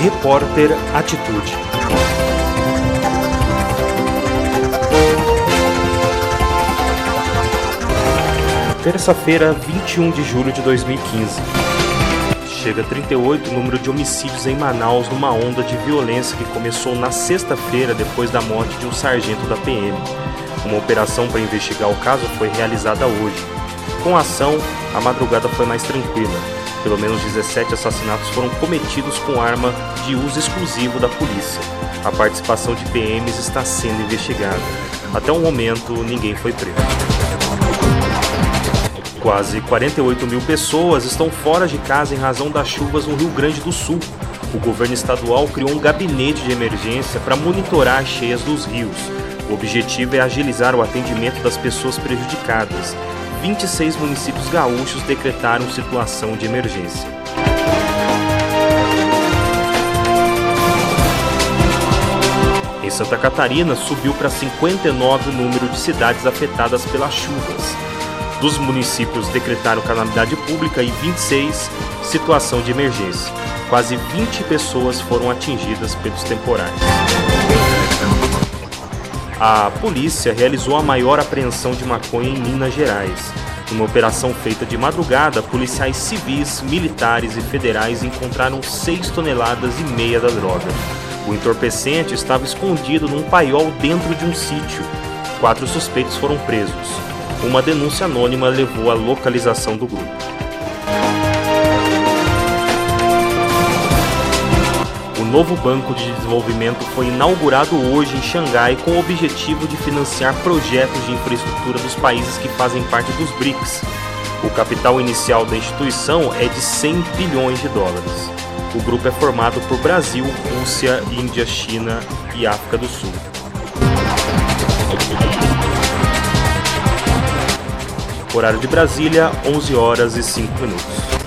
Repórter Atitude. Terça-feira, 21 de julho de 2015. Chega a 38 o número de homicídios em Manaus numa onda de violência que começou na sexta-feira depois da morte de um sargento da PM. Uma operação para investigar o caso foi realizada hoje. Com a ação, a madrugada foi mais tranquila. Pelo menos 17 assassinatos foram cometidos com arma de uso exclusivo da polícia. A participação de PMs está sendo investigada. Até o momento, ninguém foi preso. Quase 48 mil pessoas estão fora de casa em razão das chuvas no Rio Grande do Sul. O governo estadual criou um gabinete de emergência para monitorar as cheias dos rios. O objetivo é agilizar o atendimento das pessoas prejudicadas. 26 municípios gaúchos decretaram situação de emergência. Em Santa Catarina, subiu para 59 o número de cidades afetadas pelas chuvas. Dos municípios decretaram calamidade pública e 26 situação de emergência. Quase 20 pessoas foram atingidas pelos temporais. A polícia realizou a maior apreensão de maconha em Minas Gerais. Numa operação feita de madrugada, policiais civis, militares e federais encontraram 6 toneladas e meia da droga. O entorpecente estava escondido num paiol dentro de um sítio. Quatro suspeitos foram presos. Uma denúncia anônima levou à localização do grupo. Novo Banco de Desenvolvimento foi inaugurado hoje em Xangai com o objetivo de financiar projetos de infraestrutura dos países que fazem parte dos BRICS. O capital inicial da instituição é de 100 bilhões de dólares. O grupo é formado por Brasil, Rússia, Índia, China e África do Sul. Horário de Brasília, 11 horas e 5 minutos.